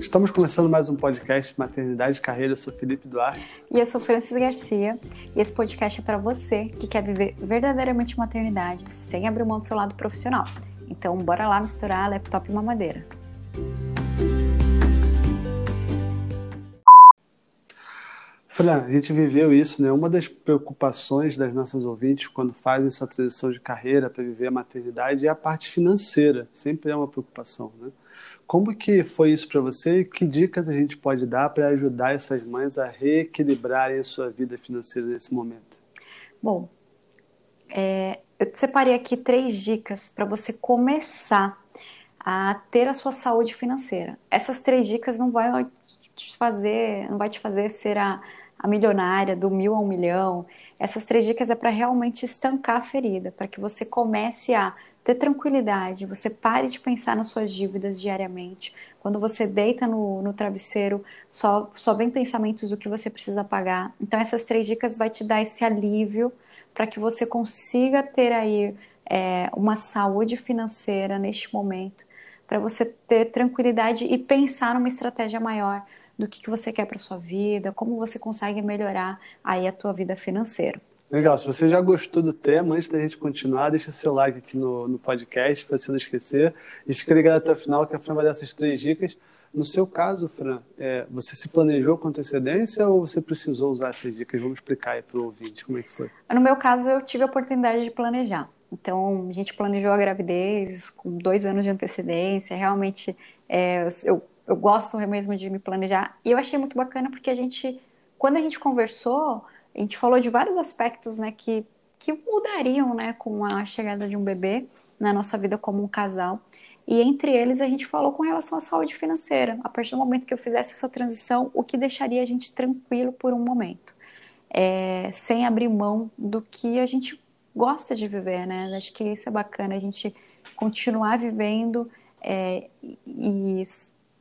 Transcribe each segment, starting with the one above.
Estamos começando mais um podcast Maternidade e Carreira. Eu sou Felipe Duarte. E eu sou Francis Garcia. E esse podcast é para você que quer viver verdadeiramente maternidade sem abrir mão do seu lado profissional. Então, bora lá misturar laptop e mamadeira. Fran, a gente viveu isso, né? Uma das preocupações das nossas ouvintes quando fazem essa transição de carreira para viver a maternidade é a parte financeira. Sempre é uma preocupação, né? Como que foi isso para você que dicas a gente pode dar para ajudar essas mães a reequilibrarem a sua vida financeira nesse momento? Bom, é, eu separei aqui três dicas para você começar a ter a sua saúde financeira. Essas três dicas não vai te fazer, não vai te fazer ser a, a milionária do mil a um milhão. Essas três dicas é para realmente estancar a ferida, para que você comece a ter tranquilidade, você pare de pensar nas suas dívidas diariamente. Quando você deita no, no travesseiro, só, só vem pensamentos do que você precisa pagar. Então, essas três dicas vai te dar esse alívio para que você consiga ter aí é, uma saúde financeira neste momento, para você ter tranquilidade e pensar numa estratégia maior do que, que você quer para sua vida, como você consegue melhorar aí a tua vida financeira. Legal, se você já gostou do tema, antes da gente continuar, deixa seu like aqui no, no podcast para você não esquecer. E fica ligado até o final que a Fran vai dar essas três dicas. No seu caso, Fran, é, você se planejou com antecedência ou você precisou usar essas dicas? Vamos explicar aí para o ouvinte como é que foi. No meu caso, eu tive a oportunidade de planejar. Então, a gente planejou a gravidez com dois anos de antecedência. Realmente, é, eu, eu gosto mesmo de me planejar. E eu achei muito bacana porque a gente, quando a gente conversou a gente falou de vários aspectos, né, que, que mudariam, né, com a chegada de um bebê na nossa vida como um casal. E entre eles a gente falou com relação à saúde financeira. A partir do momento que eu fizesse essa transição, o que deixaria a gente tranquilo por um momento, é, sem abrir mão do que a gente gosta de viver, né? Acho que isso é bacana, a gente continuar vivendo é, e,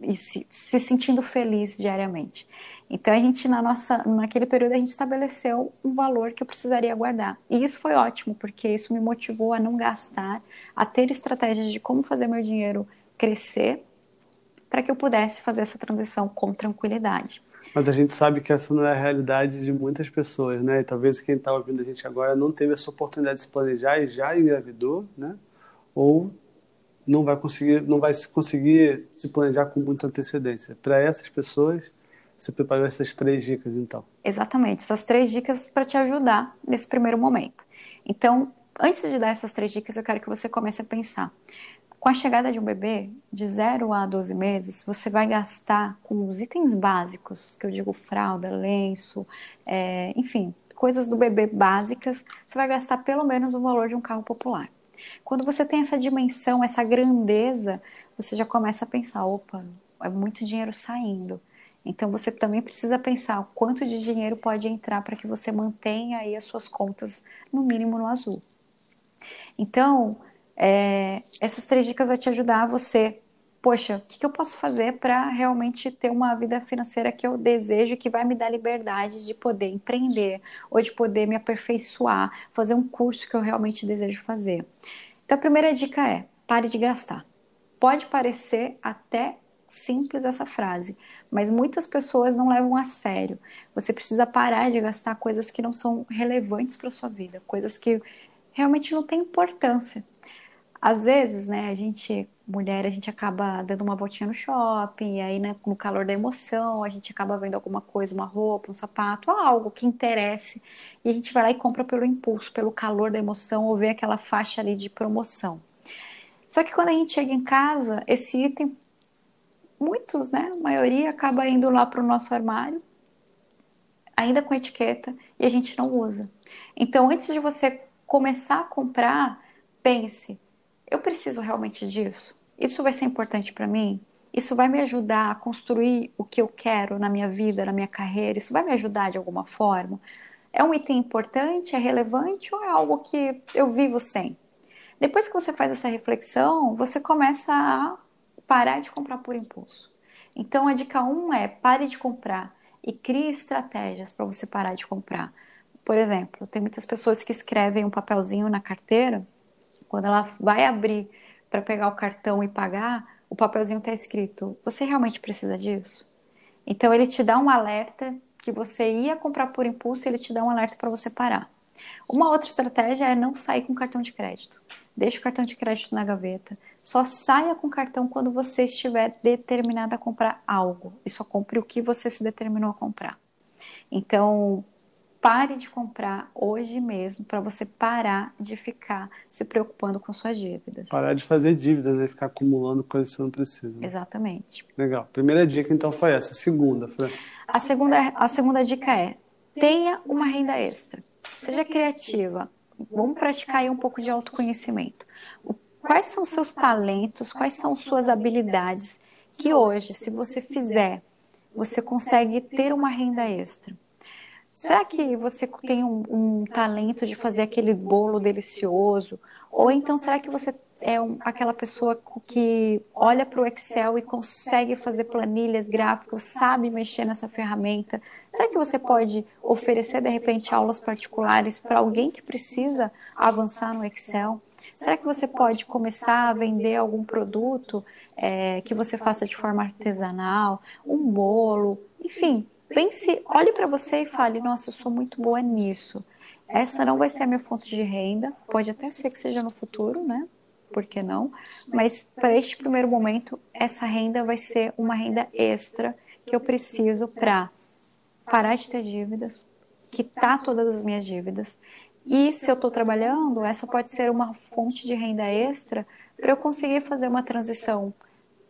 e se, se sentindo feliz diariamente. Então a gente na nossa naquele período a gente estabeleceu um valor que eu precisaria guardar. E isso foi ótimo, porque isso me motivou a não gastar, a ter estratégias de como fazer meu dinheiro crescer para que eu pudesse fazer essa transição com tranquilidade. Mas a gente sabe que essa não é a realidade de muitas pessoas, né? E talvez quem está ouvindo a gente agora não teve essa oportunidade de se planejar e já engravidou, né? Ou não vai conseguir, não vai conseguir se planejar com muita antecedência. Para essas pessoas, você preparou essas três dicas, então? Exatamente, essas três dicas para te ajudar nesse primeiro momento. Então, antes de dar essas três dicas, eu quero que você comece a pensar. Com a chegada de um bebê, de 0 a 12 meses, você vai gastar com os itens básicos, que eu digo fralda, lenço, é, enfim, coisas do bebê básicas, você vai gastar pelo menos o valor de um carro popular. Quando você tem essa dimensão, essa grandeza, você já começa a pensar: opa, é muito dinheiro saindo. Então você também precisa pensar quanto de dinheiro pode entrar para que você mantenha aí as suas contas no mínimo no azul. Então, é, essas três dicas vão te ajudar a você, poxa, o que, que eu posso fazer para realmente ter uma vida financeira que eu desejo, que vai me dar liberdade de poder empreender ou de poder me aperfeiçoar, fazer um curso que eu realmente desejo fazer. Então, a primeira dica é: pare de gastar. Pode parecer até simples essa frase, mas muitas pessoas não levam a sério. Você precisa parar de gastar coisas que não são relevantes para sua vida, coisas que realmente não têm importância. Às vezes, né, a gente, mulher, a gente acaba dando uma voltinha no shopping, e aí né, no calor da emoção, a gente acaba vendo alguma coisa, uma roupa, um sapato, algo que interesse, e a gente vai lá e compra pelo impulso, pelo calor da emoção, ou vê aquela faixa ali de promoção. Só que quando a gente chega em casa, esse item muitos, né, a maioria acaba indo lá para o nosso armário, ainda com etiqueta, e a gente não usa. Então, antes de você começar a comprar, pense: eu preciso realmente disso? Isso vai ser importante para mim? Isso vai me ajudar a construir o que eu quero na minha vida, na minha carreira? Isso vai me ajudar de alguma forma? É um item importante, é relevante ou é algo que eu vivo sem? Depois que você faz essa reflexão, você começa a parar de comprar por impulso. Então a dica 1 um é pare de comprar e crie estratégias para você parar de comprar. Por exemplo, tem muitas pessoas que escrevem um papelzinho na carteira, quando ela vai abrir para pegar o cartão e pagar, o papelzinho está escrito: você realmente precisa disso? Então ele te dá um alerta que você ia comprar por impulso, ele te dá um alerta para você parar. Uma outra estratégia é não sair com cartão de crédito. Deixe o cartão de crédito na gaveta. Só saia com cartão quando você estiver determinado a comprar algo. E só compre o que você se determinou a comprar. Então, pare de comprar hoje mesmo para você parar de ficar se preocupando com suas dívidas. Parar de fazer dívidas, né? Ficar acumulando coisas que você não precisa. Né? Exatamente. Legal. Primeira dica então foi essa. Segunda, Fran. A segunda, a segunda dica é: tenha uma renda extra. Seja criativa. Vamos praticar aí um pouco de autoconhecimento. Quais são seus talentos? Quais são suas habilidades que hoje, se você fizer, você consegue ter uma renda extra? Será que você tem um, um, talento de fazer aquele bolo delicioso? Ou então será que você é um, aquela pessoa que olha para o Excel e consegue fazer planilhas, gráficos, sabe mexer nessa ferramenta? Será que você pode oferecer de repente aulas particulares para alguém que precisa avançar no Excel? Será que você pode começar a vender algum produto é, que você faça de forma artesanal, um bolo, enfim, pense, olhe para você e fale: Nossa, eu sou muito boa nisso. Essa não vai ser a minha fonte de renda, pode até ser que seja no futuro, né? Por que não? Mas para este primeiro momento, essa renda vai ser uma renda extra que eu preciso para parar de ter dívidas, quitar todas as minhas dívidas. E se eu estou trabalhando, essa pode ser uma fonte de renda extra para eu conseguir fazer uma transição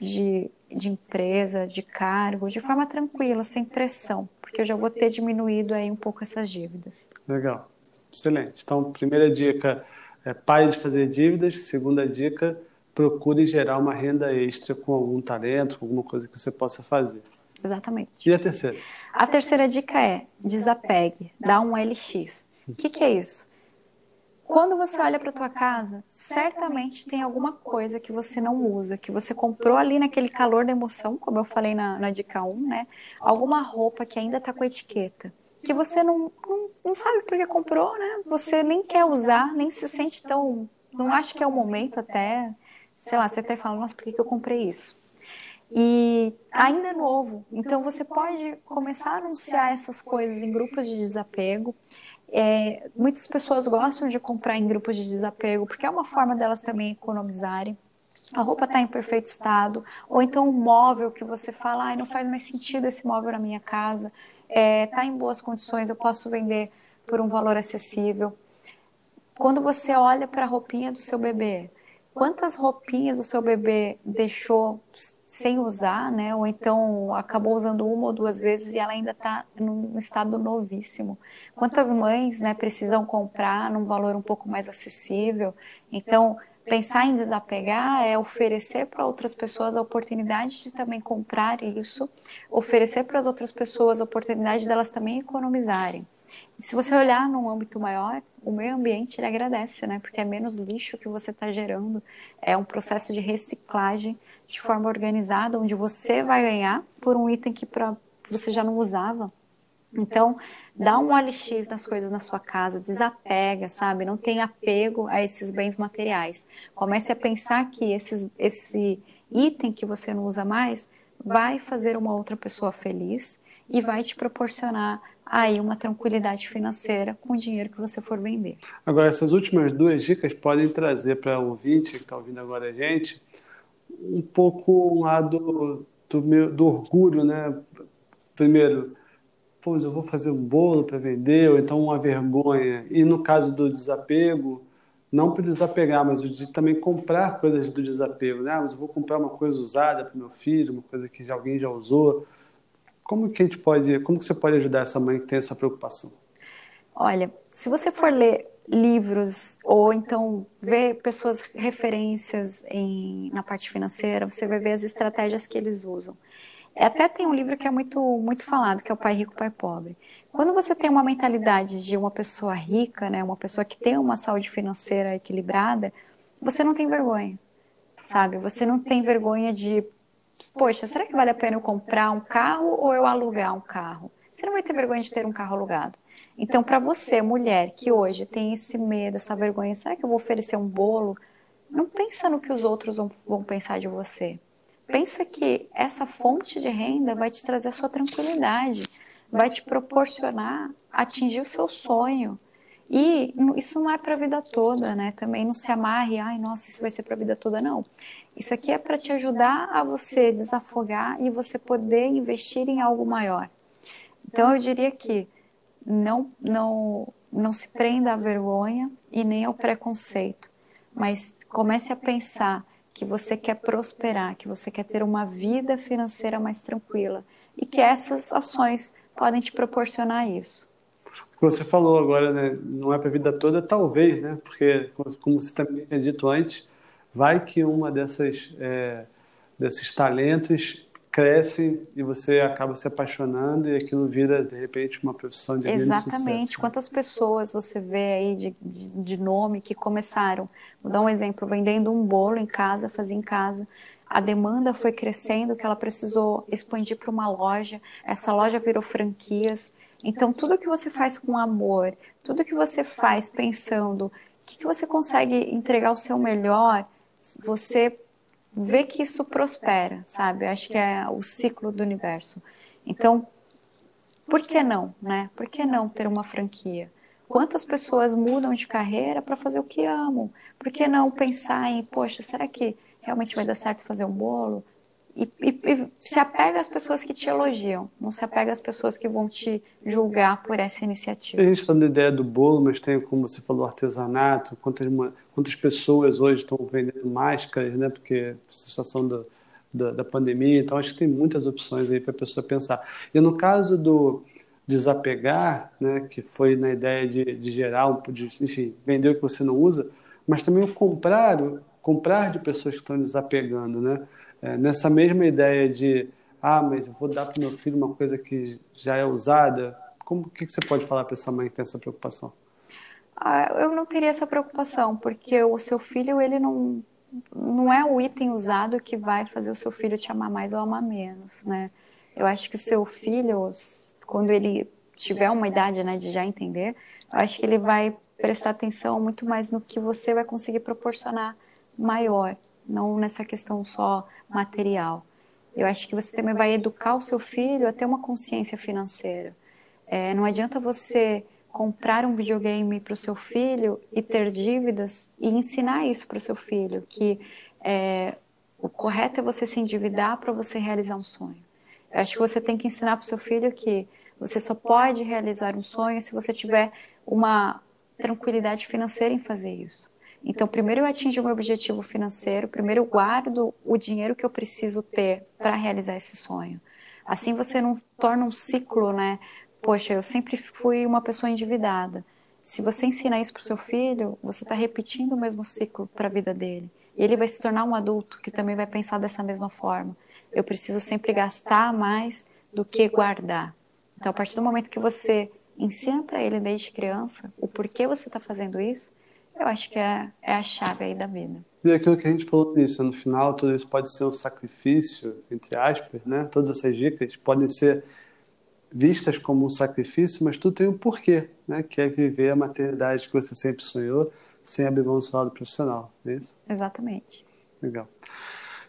de de empresa, de cargo, de forma tranquila, sem pressão, porque eu já vou ter diminuído aí um pouco essas dívidas. Legal, excelente. Então, primeira dica é pare de fazer dívidas. Segunda dica, procure gerar uma renda extra com algum talento, com alguma coisa que você possa fazer. Exatamente. E a terceira? A terceira dica é desapegue, dá um LX. O que, que é isso? Quando você olha para tua casa, certamente tem alguma coisa que você não usa, que você comprou ali naquele calor da emoção, como eu falei na, na dica 1, né? Alguma roupa que ainda está com etiqueta, que você não, não, não sabe por que comprou, né? Você nem quer usar, nem se sente tão. Não acha que é o momento até. Sei lá, você até fala, nossa, por que, que eu comprei isso? E ainda é novo. Então você pode começar a anunciar essas coisas em grupos de desapego. É, muitas pessoas gostam de comprar em grupos de desapego porque é uma forma delas também economizarem. A roupa está em perfeito estado, ou então um móvel que você fala, ah, não faz mais sentido esse móvel na minha casa, está é, tá em boas condições, eu posso vender por um valor acessível. Quando você olha para a roupinha do seu bebê, quantas roupinhas o seu bebê deixou sem usar, né? Ou então acabou usando uma ou duas vezes e ela ainda está num estado novíssimo. Quantas mães, né, precisam comprar num valor um pouco mais acessível? Então, pensar em desapegar é oferecer para outras pessoas a oportunidade de também comprar isso, oferecer para as outras pessoas a oportunidade delas também economizarem. Se você olhar num âmbito maior, o meio ambiente ele agradece, né? Porque é menos lixo que você está gerando. É um processo de reciclagem de forma organizada, onde você vai ganhar por um item que pra, você já não usava. Então, dá um OLX nas coisas na sua casa, desapega, sabe? Não tem apego a esses bens materiais. Comece a pensar que esses, esse item que você não usa mais vai fazer uma outra pessoa feliz e vai te proporcionar aí uma tranquilidade financeira com o dinheiro que você for vender. Agora, essas últimas duas dicas podem trazer para o ouvinte que está ouvindo agora a gente um pouco um lado do, meu, do orgulho, né? Primeiro, pois eu vou fazer um bolo para vender, ou então uma vergonha. E no caso do desapego, não para desapegar, mas de também comprar coisas do desapego, né? Ah, mas eu vou comprar uma coisa usada para meu filho, uma coisa que alguém já usou. Como que a gente pode, como que você pode ajudar essa mãe que tem essa preocupação? Olha, se você for ler livros ou então ver pessoas referências em, na parte financeira, você vai ver as estratégias que eles usam. Até tem um livro que é muito muito falado, que é o Pai Rico, Pai Pobre. Quando você tem uma mentalidade de uma pessoa rica, né, uma pessoa que tem uma saúde financeira equilibrada, você não tem vergonha, sabe? Você não tem vergonha de poxa, será que vale a pena eu comprar um carro ou eu alugar um carro? Você não vai ter vergonha de ter um carro alugado. Então, para você, mulher, que hoje tem esse medo, essa vergonha, será que eu vou oferecer um bolo? Não pensa no que os outros vão, pensar de você. pensa que essa fonte de renda vai te trazer a sua tranquilidade, vai te proporcionar atingir o seu sonho. E isso não é para a vida toda, né? Também não se amarre, ai, nossa, isso vai ser para a vida toda, não. Isso aqui é para te ajudar a você desafogar e você poder investir em algo maior. Então eu diria que não não não se prenda à vergonha e nem ao preconceito, mas comece a pensar que você quer prosperar, que você quer ter uma vida financeira mais tranquila e que essas ações podem te proporcionar isso. O que você falou agora, né, não é para a vida toda, talvez, né, porque como você também tinha dito antes, vai que uma dessas é, desses talentos cresce e você acaba se apaixonando e aquilo vira de repente uma profissão de Exatamente. Sucesso. Quantas pessoas você vê aí de, de, de, nome que começaram, vou dar um exemplo, vendendo um bolo em casa, fazia em casa. A demanda foi crescendo, que ela precisou expandir para uma loja. Essa loja virou franquias. Então, tudo que você faz com amor, tudo que você faz pensando, o que, que você consegue entregar o seu melhor, você vê que isso prospera, sabe? Acho que é o ciclo do universo. Então, por que não, né? Por que não ter uma franquia? Quantas pessoas mudam de carreira para fazer o que amam? Por que não pensar em, poxa, será que realmente vai dar certo fazer um bolo? E, e, e, se apega às pessoas que te elogiam, não se apega às pessoas que vão te julgar por essa iniciativa. A gente está na ideia do bolo, mas tem, como você falou, artesanato, quantas, quantas pessoas hoje estão vendendo máscaras, né? Porque a situação do, da, da pandemia, então acho que tem muitas opções aí para a pessoa pensar. E no caso do desapegar, né, que foi na ideia de, de gerar, de, enfim, vender o que você não usa, mas também o comprar, comprar de pessoas que estão desapegando, né? É, nessa mesma ideia de ah, mas eu vou dar para meu filho uma coisa que já é usada, como que, que você pode falar para essa mãe que tem essa preocupação? Ah, eu não teria essa preocupação, porque o seu filho ele não não é o item usado que vai fazer o seu filho te amar mais ou amar menos, né? Eu acho que o seu filho, quando ele tiver uma idade, né, de já entender, eu acho que ele vai prestar atenção muito mais no que você vai conseguir proporcionar maior, não nessa questão só material. Eu acho que você também vai educar o seu filho a ter uma consciência financeira. É, não adianta você comprar um videogame para o seu filho e ter dívidas e ensinar isso para o seu filho, que é, o correto é você se endividar para você realizar um sonho. Eu acho que você tem que ensinar para o seu filho que você só pode realizar um sonho se você tiver uma tranquilidade financeira em fazer isso. Então, primeiro eu atingo o meu objetivo financeiro, primeiro eu guardo o dinheiro que eu preciso ter para realizar esse sonho. Assim você não torna um ciclo, né? Poxa, eu sempre fui uma pessoa endividada. Se você ensina isso para o seu filho, você está repetindo o mesmo ciclo para a vida dele. E ele vai se tornar um adulto que também vai pensar dessa mesma forma. Eu preciso sempre gastar mais do que guardar. Então, a partir do momento que você ensina para ele desde criança o porquê você está fazendo isso, eu acho que é, é a chave aí da vida. E aquilo que a gente falou nisso, no final, tudo isso pode ser um sacrifício, entre aspas, né? Todas essas dicas podem ser vistas como um sacrifício, mas tudo tem um porquê, né? Que é viver a maternidade que você sempre sonhou, sem abrir mão do seu lado profissional, é isso? Exatamente. Legal.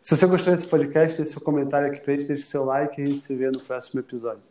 Se você gostou desse podcast, deixe seu comentário aqui pra gente, deixe seu like e a gente se vê no próximo episódio.